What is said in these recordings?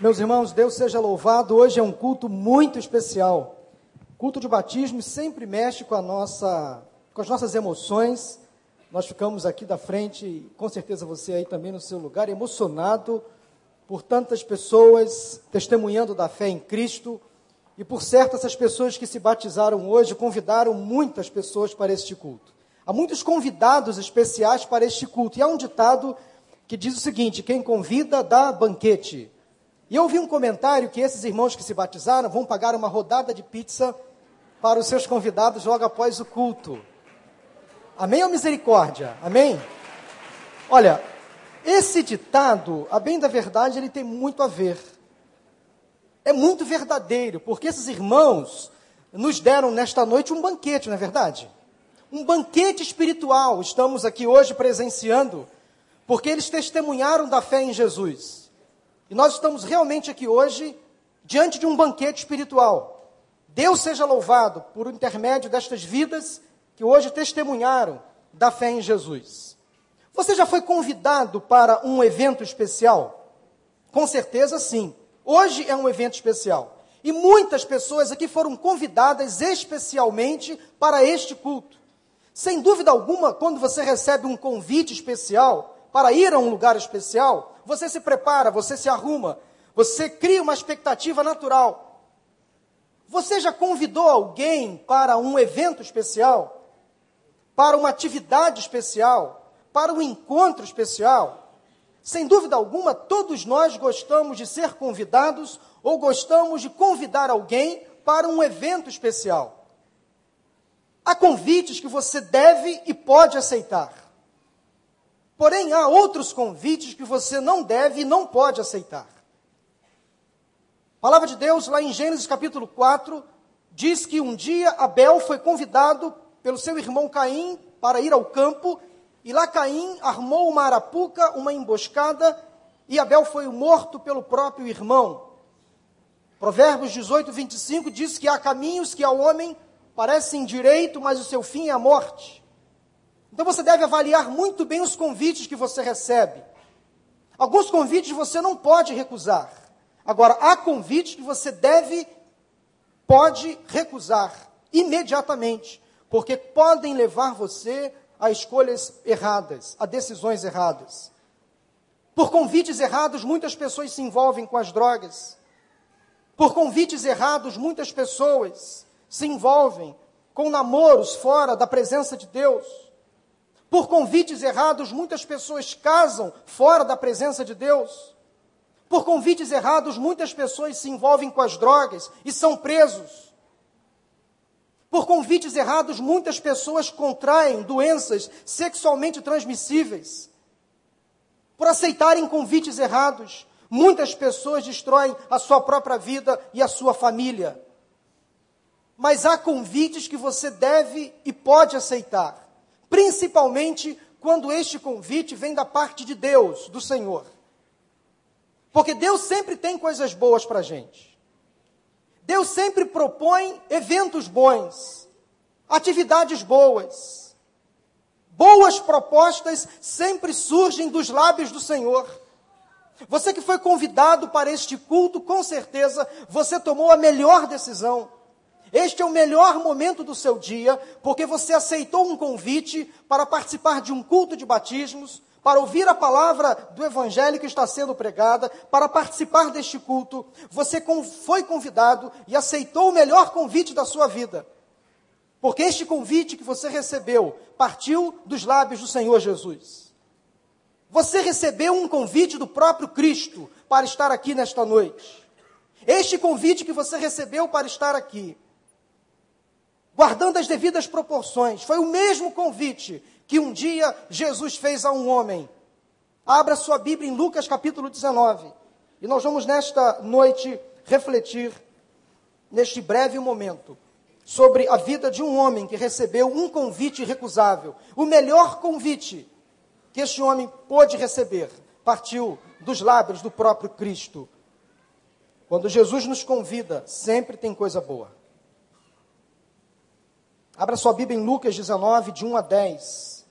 Meus irmãos, Deus seja louvado. Hoje é um culto muito especial. Culto de batismo sempre mexe com nossa, com as nossas emoções. Nós ficamos aqui da frente, com certeza você aí também no seu lugar, emocionado por tantas pessoas testemunhando da fé em Cristo. E por certo, essas pessoas que se batizaram hoje convidaram muitas pessoas para este culto. Há muitos convidados especiais para este culto. E há um ditado que diz o seguinte: quem convida dá banquete. E eu ouvi um comentário que esses irmãos que se batizaram vão pagar uma rodada de pizza para os seus convidados logo após o culto. Amém ou misericórdia? Amém? Olha, esse ditado, a bem da verdade, ele tem muito a ver. É muito verdadeiro, porque esses irmãos nos deram nesta noite um banquete, não é verdade? Um banquete espiritual. Estamos aqui hoje presenciando, porque eles testemunharam da fé em Jesus. E nós estamos realmente aqui hoje diante de um banquete espiritual. Deus seja louvado por intermédio destas vidas que hoje testemunharam da fé em Jesus. Você já foi convidado para um evento especial? Com certeza sim. Hoje é um evento especial. E muitas pessoas aqui foram convidadas especialmente para este culto. Sem dúvida alguma, quando você recebe um convite especial para ir a um lugar especial, você se prepara, você se arruma, você cria uma expectativa natural. Você já convidou alguém para um evento especial? Para uma atividade especial? Para um encontro especial? Sem dúvida alguma, todos nós gostamos de ser convidados ou gostamos de convidar alguém para um evento especial. Há convites que você deve e pode aceitar. Porém, há outros convites que você não deve e não pode aceitar. A palavra de Deus, lá em Gênesis capítulo 4, diz que um dia Abel foi convidado pelo seu irmão Caim para ir ao campo, e lá Caim armou uma arapuca, uma emboscada, e Abel foi morto pelo próprio irmão. Provérbios 18, 25 diz que há caminhos que ao homem parecem direito, mas o seu fim é a morte. Então você deve avaliar muito bem os convites que você recebe. Alguns convites você não pode recusar. Agora, há convites que você deve, pode recusar imediatamente, porque podem levar você a escolhas erradas, a decisões erradas. Por convites errados, muitas pessoas se envolvem com as drogas. Por convites errados, muitas pessoas se envolvem com namoros fora da presença de Deus. Por convites errados, muitas pessoas casam fora da presença de Deus. Por convites errados, muitas pessoas se envolvem com as drogas e são presos. Por convites errados, muitas pessoas contraem doenças sexualmente transmissíveis. Por aceitarem convites errados, muitas pessoas destroem a sua própria vida e a sua família. Mas há convites que você deve e pode aceitar principalmente quando este convite vem da parte de Deus, do Senhor. Porque Deus sempre tem coisas boas para a gente. Deus sempre propõe eventos bons, atividades boas. Boas propostas sempre surgem dos lábios do Senhor. Você que foi convidado para este culto, com certeza você tomou a melhor decisão. Este é o melhor momento do seu dia, porque você aceitou um convite para participar de um culto de batismos, para ouvir a palavra do Evangelho que está sendo pregada, para participar deste culto. Você foi convidado e aceitou o melhor convite da sua vida. Porque este convite que você recebeu partiu dos lábios do Senhor Jesus. Você recebeu um convite do próprio Cristo para estar aqui nesta noite. Este convite que você recebeu para estar aqui guardando as devidas proporções. Foi o mesmo convite que um dia Jesus fez a um homem. Abra sua Bíblia em Lucas capítulo 19. E nós vamos nesta noite refletir, neste breve momento, sobre a vida de um homem que recebeu um convite irrecusável. O melhor convite que este homem pôde receber partiu dos lábios do próprio Cristo. Quando Jesus nos convida, sempre tem coisa boa. Abra sua Bíblia em Lucas 19, de 1 a 10.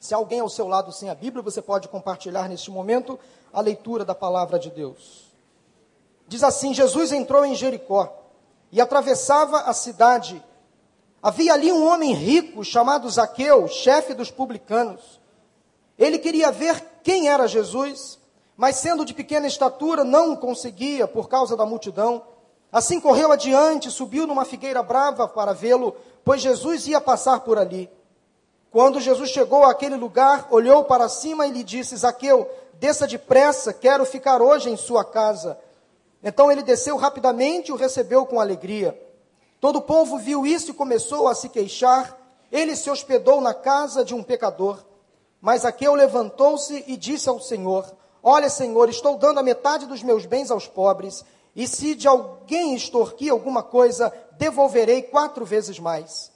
Se alguém ao seu lado sem a Bíblia, você pode compartilhar neste momento a leitura da palavra de Deus. Diz assim: Jesus entrou em Jericó e atravessava a cidade. Havia ali um homem rico chamado Zaqueu, chefe dos publicanos. Ele queria ver quem era Jesus, mas sendo de pequena estatura, não conseguia por causa da multidão. Assim correu adiante, subiu numa figueira brava para vê-lo, pois Jesus ia passar por ali. Quando Jesus chegou àquele lugar, olhou para cima e lhe disse: Zaqueu, desça depressa, quero ficar hoje em sua casa. Então ele desceu rapidamente e o recebeu com alegria. Todo o povo viu isso e começou a se queixar. Ele se hospedou na casa de um pecador. Mas Aqueu levantou-se e disse ao Senhor: Olha, Senhor, estou dando a metade dos meus bens aos pobres, e se de alguém extorquir alguma coisa, devolverei quatro vezes mais.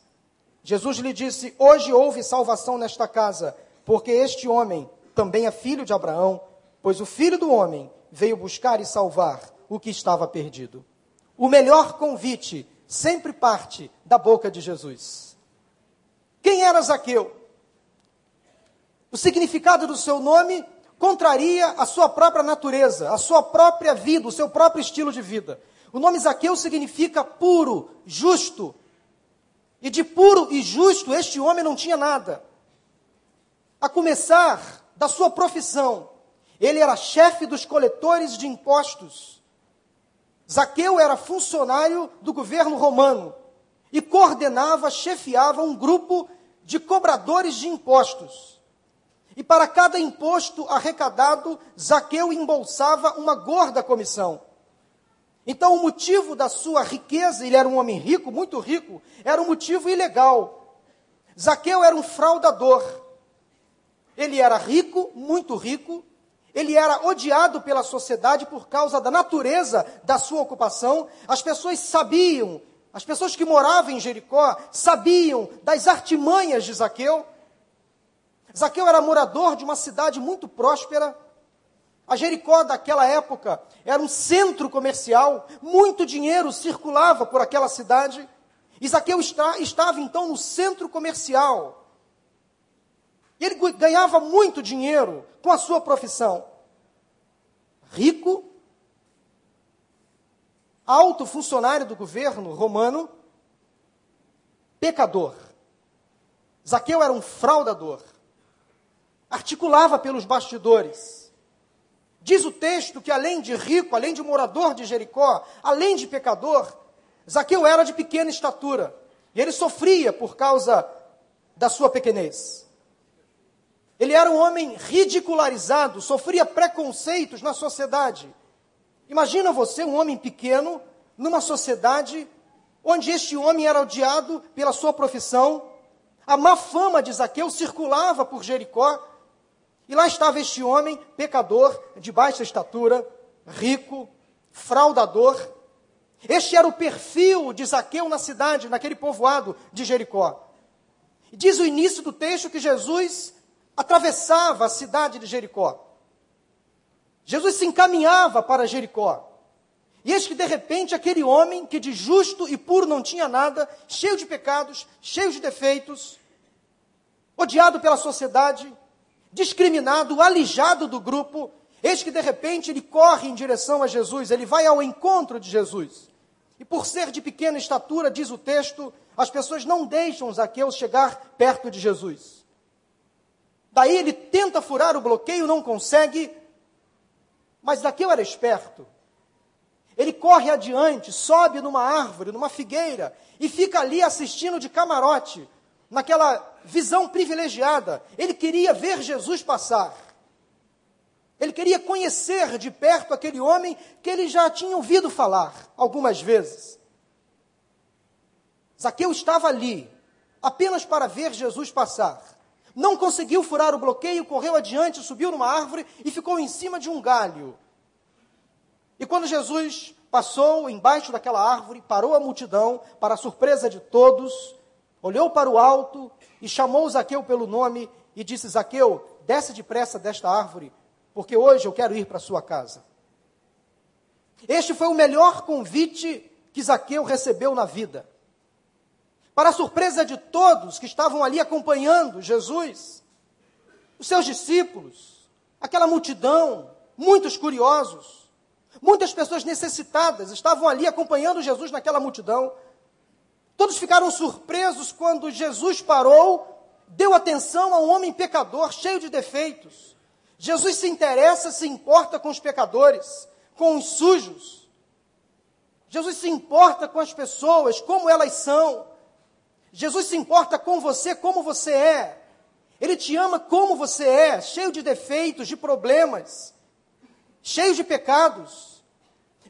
Jesus lhe disse: Hoje houve salvação nesta casa, porque este homem também é filho de Abraão, pois o filho do homem veio buscar e salvar o que estava perdido. O melhor convite sempre parte da boca de Jesus. Quem era Zaqueu? O significado do seu nome contraria a sua própria natureza, a sua própria vida, o seu próprio estilo de vida. O nome Zaqueu significa puro, justo. E de puro e justo este homem não tinha nada. A começar da sua profissão, ele era chefe dos coletores de impostos. Zaqueu era funcionário do governo romano e coordenava, chefiava um grupo de cobradores de impostos. E para cada imposto arrecadado, Zaqueu embolsava uma gorda comissão. Então, o motivo da sua riqueza, ele era um homem rico, muito rico, era um motivo ilegal. Zaqueu era um fraudador. Ele era rico, muito rico, ele era odiado pela sociedade por causa da natureza da sua ocupação. As pessoas sabiam, as pessoas que moravam em Jericó sabiam das artimanhas de Zaqueu. Zaqueu era morador de uma cidade muito próspera. A Jericó daquela época era um centro comercial, muito dinheiro circulava por aquela cidade. E Zaqueu está, estava então no centro comercial. E ele ganhava muito dinheiro com a sua profissão. Rico, alto funcionário do governo romano, pecador. Zaqueu era um fraudador articulava pelos bastidores. Diz o texto que além de rico, além de morador de Jericó, além de pecador, Zaqueu era de pequena estatura. E ele sofria por causa da sua pequenez. Ele era um homem ridicularizado, sofria preconceitos na sociedade. Imagina você, um homem pequeno, numa sociedade onde este homem era odiado pela sua profissão. A má fama de Zaqueu circulava por Jericó. E lá estava este homem, pecador, de baixa estatura, rico, fraudador. Este era o perfil de Zaqueu na cidade, naquele povoado de Jericó. Diz o início do texto que Jesus atravessava a cidade de Jericó. Jesus se encaminhava para Jericó. E eis que de repente aquele homem que de justo e puro não tinha nada, cheio de pecados, cheio de defeitos, odiado pela sociedade, discriminado, alijado do grupo, eis que de repente ele corre em direção a Jesus, ele vai ao encontro de Jesus. E por ser de pequena estatura, diz o texto, as pessoas não deixam Zaqueu chegar perto de Jesus. Daí ele tenta furar o bloqueio, não consegue, mas Zaqueu era esperto. Ele corre adiante, sobe numa árvore, numa figueira, e fica ali assistindo de camarote naquela visão privilegiada. Ele queria ver Jesus passar. Ele queria conhecer de perto aquele homem que ele já tinha ouvido falar algumas vezes. Zaqueu estava ali, apenas para ver Jesus passar. Não conseguiu furar o bloqueio, correu adiante, subiu numa árvore e ficou em cima de um galho. E quando Jesus passou embaixo daquela árvore, parou a multidão, para a surpresa de todos, olhou para o alto e chamou Zaqueu pelo nome e disse: Zaqueu, desce depressa desta árvore, porque hoje eu quero ir para sua casa. Este foi o melhor convite que Zaqueu recebeu na vida. Para a surpresa de todos que estavam ali acompanhando Jesus, os seus discípulos, aquela multidão, muitos curiosos, Muitas pessoas necessitadas estavam ali acompanhando Jesus naquela multidão. Todos ficaram surpresos quando Jesus parou, deu atenção a um homem pecador, cheio de defeitos. Jesus se interessa, se importa com os pecadores, com os sujos. Jesus se importa com as pessoas, como elas são. Jesus se importa com você, como você é. Ele te ama como você é, cheio de defeitos, de problemas, cheio de pecados.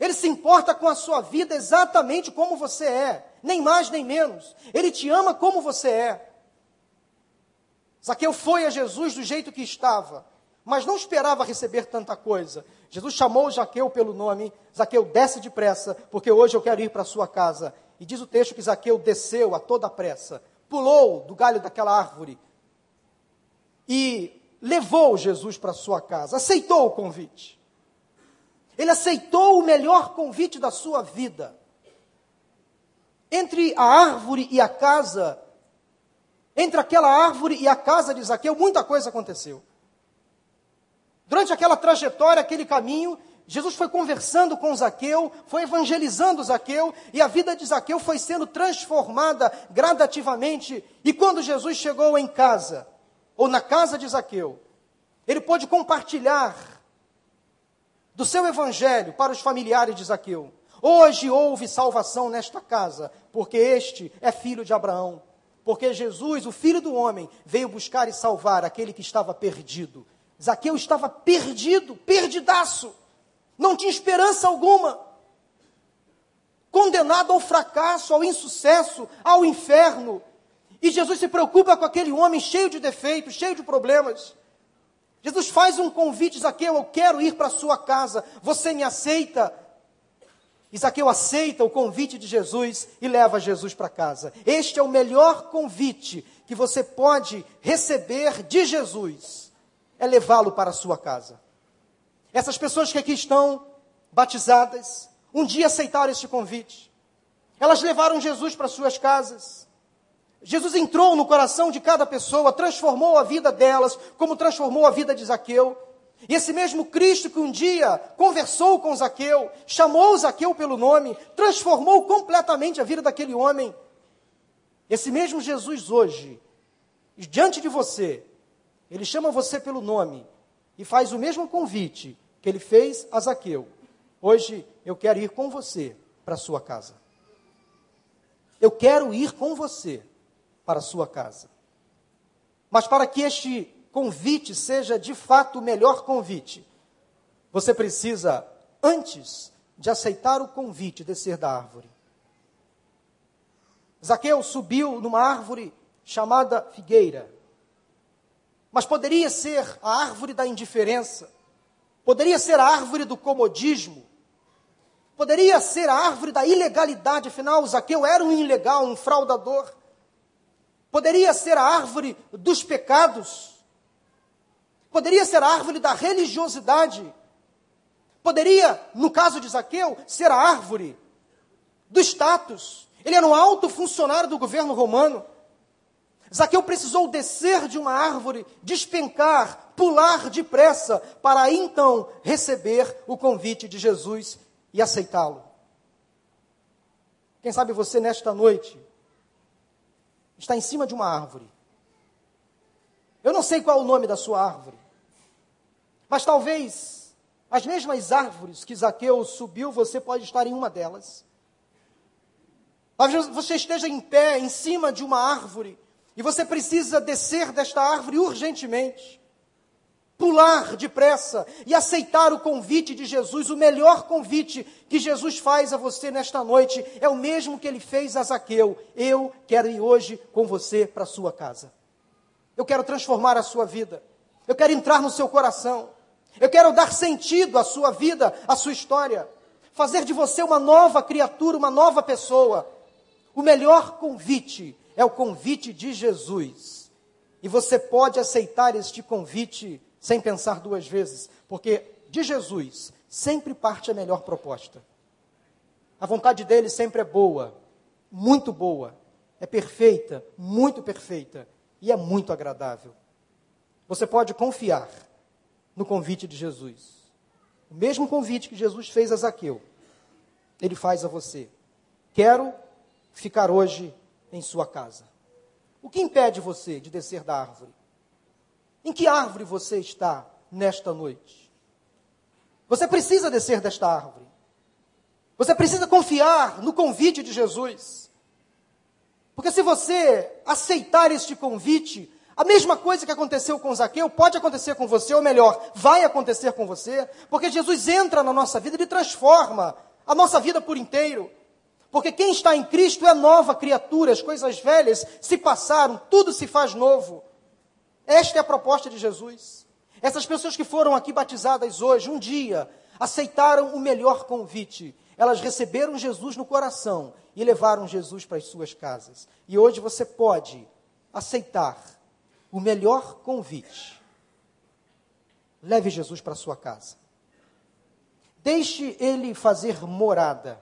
Ele se importa com a sua vida exatamente como você é nem mais nem menos. Ele te ama como você é. Zaqueu foi a Jesus do jeito que estava, mas não esperava receber tanta coisa. Jesus chamou Zaqueu pelo nome: Zaqueu, desce depressa, porque hoje eu quero ir para a sua casa. E diz o texto que Zaqueu desceu a toda pressa, pulou do galho daquela árvore e levou Jesus para a sua casa, aceitou o convite. Ele aceitou o melhor convite da sua vida. Entre a árvore e a casa, entre aquela árvore e a casa de Zaqueu, muita coisa aconteceu. Durante aquela trajetória, aquele caminho, Jesus foi conversando com Zaqueu, foi evangelizando Zaqueu, e a vida de Zaqueu foi sendo transformada gradativamente. E quando Jesus chegou em casa, ou na casa de Zaqueu, ele pôde compartilhar do seu evangelho para os familiares de Zaqueu. Hoje houve salvação nesta casa, porque este é filho de Abraão. Porque Jesus, o filho do homem, veio buscar e salvar aquele que estava perdido. Zaqueu estava perdido, perdidaço. Não tinha esperança alguma. Condenado ao fracasso, ao insucesso, ao inferno. E Jesus se preocupa com aquele homem cheio de defeitos, cheio de problemas. Jesus faz um convite, Zaqueu, eu quero ir para a sua casa. Você me aceita? Isaqueu aceita o convite de Jesus e leva Jesus para casa. Este é o melhor convite que você pode receber de Jesus, é levá-lo para a sua casa. Essas pessoas que aqui estão batizadas, um dia aceitaram este convite. Elas levaram Jesus para suas casas. Jesus entrou no coração de cada pessoa, transformou a vida delas, como transformou a vida de Zaqueu. E esse mesmo Cristo que um dia conversou com Zaqueu, chamou Zaqueu pelo nome, transformou completamente a vida daquele homem. Esse mesmo Jesus hoje, diante de você, ele chama você pelo nome e faz o mesmo convite que ele fez a Zaqueu. Hoje eu quero ir com você para sua casa. Eu quero ir com você para a sua casa. Mas para que este convite seja de fato o melhor convite, você precisa, antes de aceitar o convite, descer da árvore. Zaqueu subiu numa árvore chamada figueira. Mas poderia ser a árvore da indiferença, poderia ser a árvore do comodismo, poderia ser a árvore da ilegalidade, afinal, Zaqueu era um ilegal, um fraudador. Poderia ser a árvore dos pecados, Poderia ser a árvore da religiosidade. Poderia, no caso de Zaqueu, ser a árvore do status. Ele era um alto funcionário do governo romano. Zaqueu precisou descer de uma árvore, despencar, pular depressa, para então receber o convite de Jesus e aceitá-lo. Quem sabe você nesta noite está em cima de uma árvore eu não sei qual é o nome da sua árvore, mas talvez as mesmas árvores que Zaqueu subiu, você pode estar em uma delas. Talvez você esteja em pé em cima de uma árvore e você precisa descer desta árvore urgentemente, pular depressa e aceitar o convite de Jesus. O melhor convite que Jesus faz a você nesta noite é o mesmo que ele fez a Zaqueu. Eu quero ir hoje com você para sua casa. Eu quero transformar a sua vida. Eu quero entrar no seu coração. Eu quero dar sentido à sua vida, à sua história. Fazer de você uma nova criatura, uma nova pessoa. O melhor convite é o convite de Jesus. E você pode aceitar este convite sem pensar duas vezes, porque de Jesus sempre parte a melhor proposta. A vontade dele sempre é boa, muito boa, é perfeita, muito perfeita e é muito agradável. Você pode confiar no convite de Jesus. O mesmo convite que Jesus fez a Zaqueu, ele faz a você. Quero ficar hoje em sua casa. O que impede você de descer da árvore? Em que árvore você está nesta noite? Você precisa descer desta árvore. Você precisa confiar no convite de Jesus. Porque se você aceitar este convite, a mesma coisa que aconteceu com Zaqueu pode acontecer com você, ou melhor, vai acontecer com você, porque Jesus entra na nossa vida, ele transforma a nossa vida por inteiro. Porque quem está em Cristo é nova criatura, as coisas velhas se passaram, tudo se faz novo. Esta é a proposta de Jesus. Essas pessoas que foram aqui batizadas hoje, um dia, aceitaram o melhor convite. Elas receberam Jesus no coração e levaram Jesus para as suas casas. E hoje você pode aceitar o melhor convite. Leve Jesus para a sua casa. Deixe ele fazer morada.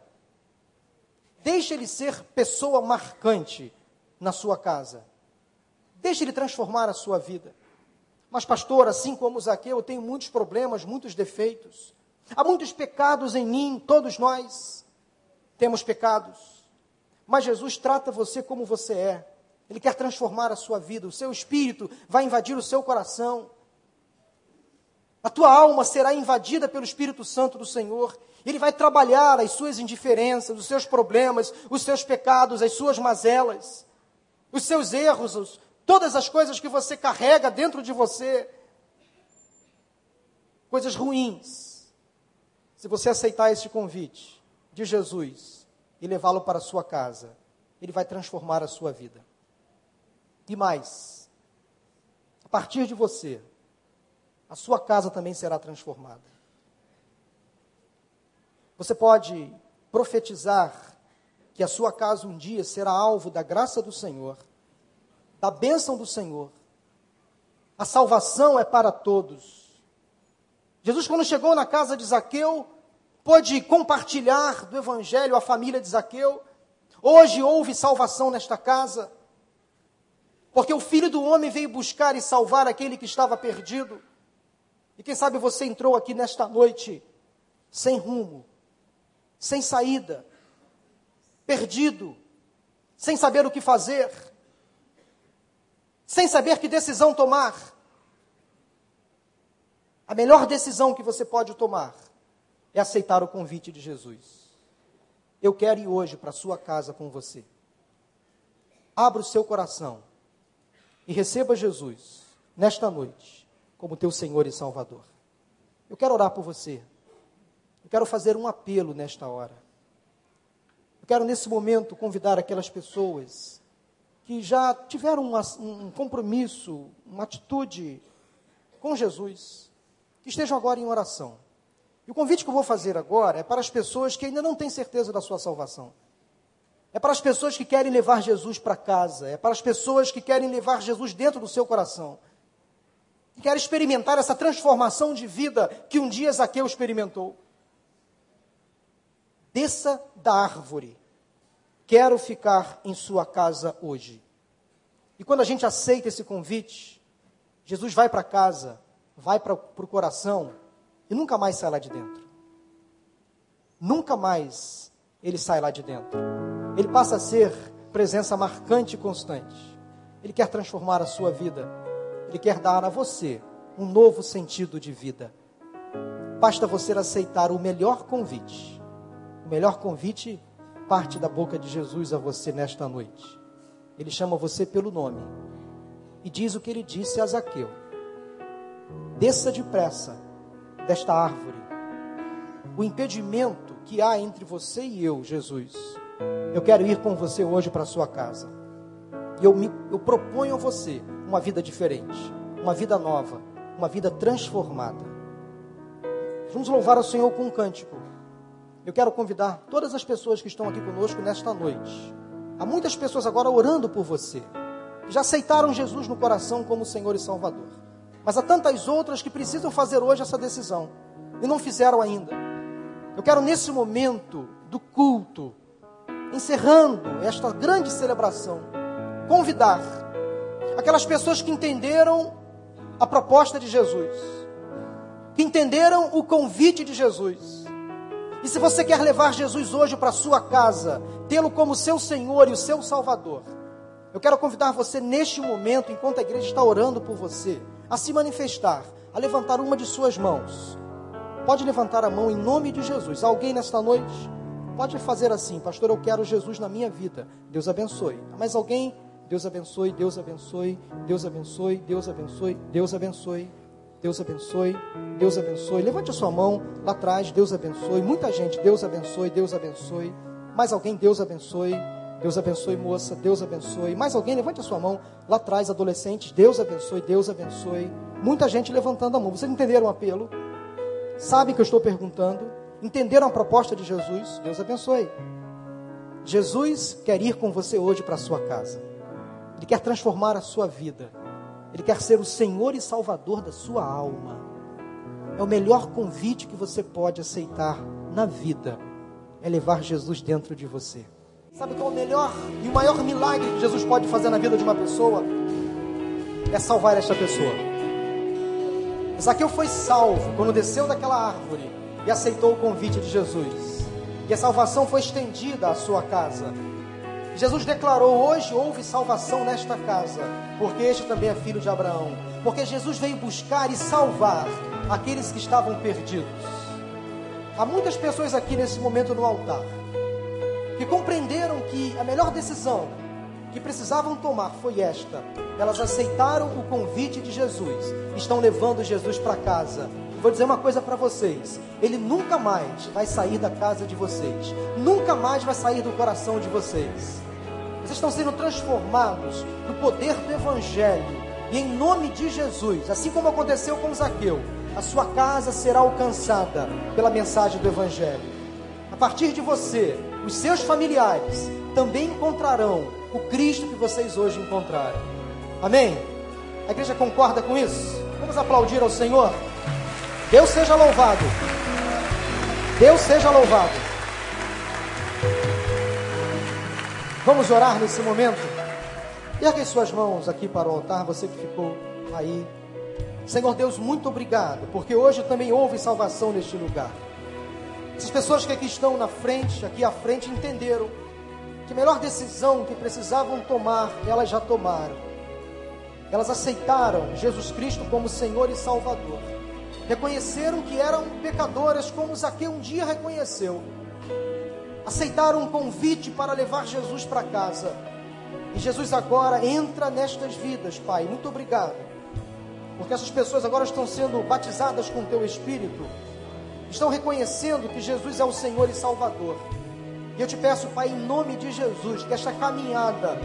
Deixe ele ser pessoa marcante na sua casa. Deixe ele transformar a sua vida. Mas, pastor, assim como Zaqueu, eu tenho muitos problemas, muitos defeitos. Há muitos pecados em mim, todos nós temos pecados. Mas Jesus trata você como você é. Ele quer transformar a sua vida. O seu espírito vai invadir o seu coração. A tua alma será invadida pelo Espírito Santo do Senhor. Ele vai trabalhar as suas indiferenças, os seus problemas, os seus pecados, as suas mazelas, os seus erros, os, todas as coisas que você carrega dentro de você. Coisas ruins. Se você aceitar esse convite de Jesus e levá-lo para a sua casa, ele vai transformar a sua vida. E mais, a partir de você, a sua casa também será transformada. Você pode profetizar que a sua casa um dia será alvo da graça do Senhor, da bênção do Senhor. A salvação é para todos. Jesus, quando chegou na casa de Zaqueu, pôde compartilhar do Evangelho à família de Zaqueu. Hoje houve salvação nesta casa, porque o Filho do Homem veio buscar e salvar aquele que estava perdido. E quem sabe você entrou aqui nesta noite sem rumo, sem saída, perdido, sem saber o que fazer, sem saber que decisão tomar. A melhor decisão que você pode tomar é aceitar o convite de Jesus. Eu quero ir hoje para sua casa com você. Abra o seu coração e receba Jesus nesta noite como teu Senhor e Salvador. Eu quero orar por você. Eu quero fazer um apelo nesta hora. Eu quero, nesse momento, convidar aquelas pessoas que já tiveram uma, um compromisso, uma atitude com Jesus, que estejam agora em oração. E o convite que eu vou fazer agora é para as pessoas que ainda não têm certeza da sua salvação. É para as pessoas que querem levar Jesus para casa. É para as pessoas que querem levar Jesus dentro do seu coração e quer experimentar essa transformação de vida que um dia Zaqueu experimentou. Desça da árvore. Quero ficar em sua casa hoje. E quando a gente aceita esse convite, Jesus vai para casa, vai para o coração e nunca mais sai lá de dentro. Nunca mais ele sai lá de dentro. Ele passa a ser presença marcante e constante. Ele quer transformar a sua vida ele quer dar a você um novo sentido de vida. Basta você aceitar o melhor convite. O melhor convite parte da boca de Jesus a você nesta noite. Ele chama você pelo nome e diz o que ele disse a Zaqueu: Desça depressa desta árvore. O impedimento que há entre você e eu, Jesus. Eu quero ir com você hoje para sua casa. E eu, me, eu proponho a você uma vida diferente, uma vida nova, uma vida transformada. Vamos louvar ao Senhor com um cântico. Eu quero convidar todas as pessoas que estão aqui conosco nesta noite. Há muitas pessoas agora orando por você, que já aceitaram Jesus no coração como Senhor e Salvador. Mas há tantas outras que precisam fazer hoje essa decisão e não fizeram ainda. Eu quero nesse momento do culto, encerrando esta grande celebração, convidar aquelas pessoas que entenderam a proposta de Jesus, que entenderam o convite de Jesus. E se você quer levar Jesus hoje para sua casa, tê-lo como seu Senhor e o seu Salvador, eu quero convidar você neste momento, enquanto a igreja está orando por você, a se manifestar, a levantar uma de suas mãos. Pode levantar a mão em nome de Jesus. Alguém nesta noite pode fazer assim, pastor, eu quero Jesus na minha vida. Deus abençoe. Mas alguém, Deus abençoe, Deus abençoe, Deus abençoe, Deus abençoe, Deus abençoe. Deus abençoe, Deus abençoe. Levante a sua mão lá atrás, Deus abençoe. Muita gente, Deus abençoe, Deus abençoe. Mais alguém, Deus abençoe. Deus abençoe, moça, Deus abençoe. Mais alguém, levante a sua mão lá atrás, adolescentes, Deus abençoe, Deus abençoe. Muita gente levantando a mão. Vocês entenderam o apelo? Sabem que eu estou perguntando? Entenderam a proposta de Jesus? Deus abençoe. Jesus quer ir com você hoje para a sua casa. Ele quer transformar a sua vida. Ele quer ser o Senhor e Salvador da sua alma. É o melhor convite que você pode aceitar na vida. É levar Jesus dentro de você. Sabe qual é o melhor e o maior milagre que Jesus pode fazer na vida de uma pessoa? É salvar esta pessoa. Zaqueu foi salvo quando desceu daquela árvore e aceitou o convite de Jesus. E a salvação foi estendida à sua casa. Jesus declarou: Hoje houve salvação nesta casa, porque este também é filho de Abraão. Porque Jesus veio buscar e salvar aqueles que estavam perdidos. Há muitas pessoas aqui nesse momento no altar que compreenderam que a melhor decisão que precisavam tomar foi esta. Elas aceitaram o convite de Jesus, estão levando Jesus para casa. Vou dizer uma coisa para vocês: Ele nunca mais vai sair da casa de vocês, nunca mais vai sair do coração de vocês. Vocês estão sendo transformados no poder do Evangelho. E em nome de Jesus, assim como aconteceu com Zaqueu, a sua casa será alcançada pela mensagem do Evangelho. A partir de você, os seus familiares também encontrarão o Cristo que vocês hoje encontraram. Amém? A igreja concorda com isso? Vamos aplaudir ao Senhor? Deus seja louvado. Deus seja louvado. Vamos orar nesse momento? Ergue suas mãos aqui para o altar, você que ficou aí. Senhor Deus, muito obrigado, porque hoje também houve salvação neste lugar. Essas pessoas que aqui estão na frente, aqui à frente, entenderam que a melhor decisão que precisavam tomar, elas já tomaram. Elas aceitaram Jesus Cristo como Senhor e Salvador. Reconheceram que eram pecadoras, como Zaqueu um dia reconheceu aceitaram um convite para levar Jesus para casa. E Jesus agora entra nestas vidas, Pai. Muito obrigado. Porque essas pessoas agora estão sendo batizadas com o teu Espírito. Estão reconhecendo que Jesus é o Senhor e Salvador. E eu te peço, Pai, em nome de Jesus, que esta caminhada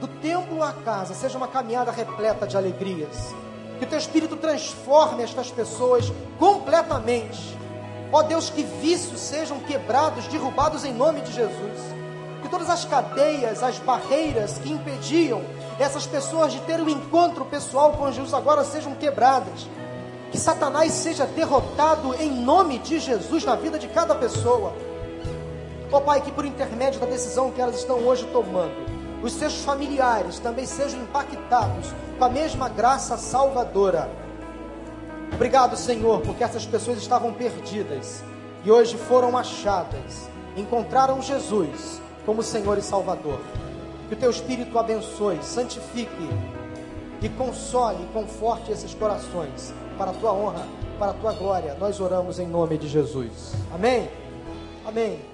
do templo à casa seja uma caminhada repleta de alegrias. Que o teu Espírito transforme estas pessoas completamente Ó Deus, que vícios sejam quebrados, derrubados em nome de Jesus. Que todas as cadeias, as barreiras que impediam essas pessoas de ter um encontro pessoal com Jesus agora sejam quebradas. Que Satanás seja derrotado em nome de Jesus na vida de cada pessoa. Ó Pai, que por intermédio da decisão que elas estão hoje tomando, os seus familiares também sejam impactados com a mesma graça salvadora Obrigado, Senhor, porque essas pessoas estavam perdidas e hoje foram achadas, encontraram Jesus como Senhor e Salvador. Que o teu Espírito abençoe, santifique e console e conforte esses corações para a tua honra, para a tua glória. Nós oramos em nome de Jesus. Amém? Amém.